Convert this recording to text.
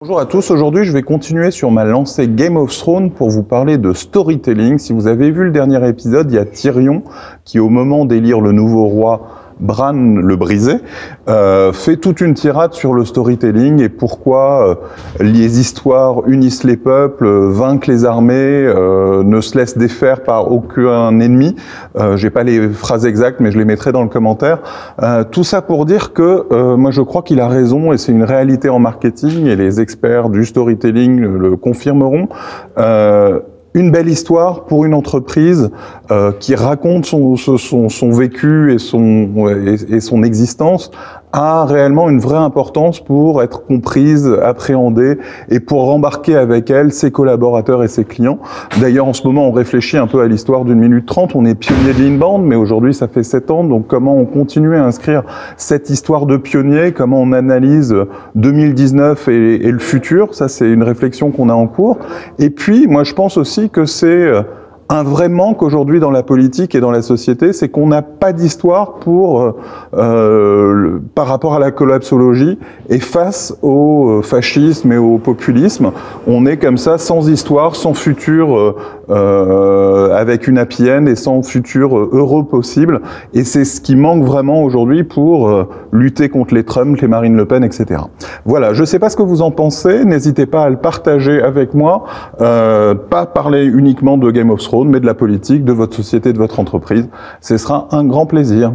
Bonjour à tous, aujourd'hui je vais continuer sur ma lancée Game of Thrones pour vous parler de storytelling. Si vous avez vu le dernier épisode, il y a Tyrion qui au moment d'élire le nouveau roi Bran le brisé, euh, fait toute une tirade sur le storytelling et pourquoi euh, les histoires unissent les peuples, euh, vainquent les armées, euh, ne se laissent défaire par aucun ennemi. Euh, J'ai pas les phrases exactes, mais je les mettrai dans le commentaire. Euh, tout ça pour dire que moi je crois qu'il a raison et c'est une réalité en marketing et les experts du storytelling le, le confirmeront une belle histoire pour une entreprise euh, qui raconte son, son, son, vécu et son, et, son existence a réellement une vraie importance pour être comprise, appréhendée et pour rembarquer avec elle ses collaborateurs et ses clients. D'ailleurs, en ce moment, on réfléchit un peu à l'histoire d'une minute trente. On est pionnier de l'inbound, mais aujourd'hui, ça fait sept ans. Donc, comment on continue à inscrire cette histoire de pionnier? Comment on analyse 2019 et, et le futur? Ça, c'est une réflexion qu'on a en cours. Et puis, moi, je pense aussi que c'est euh, un vrai manque aujourd'hui dans la politique et dans la société, c'est qu'on n'a pas d'histoire pour euh, euh, par rapport à la collapsologie et face au euh, fascisme et au populisme, on est comme ça sans histoire, sans futur, euh, euh avec une happy end et sans futur heureux possible. Et c'est ce qui manque vraiment aujourd'hui pour lutter contre les Trump, les Marine Le Pen, etc. Voilà. Je ne sais pas ce que vous en pensez. N'hésitez pas à le partager avec moi. pas parler uniquement de Game of Thrones mais de la politique, de votre société, de votre entreprise. Ce sera un grand plaisir.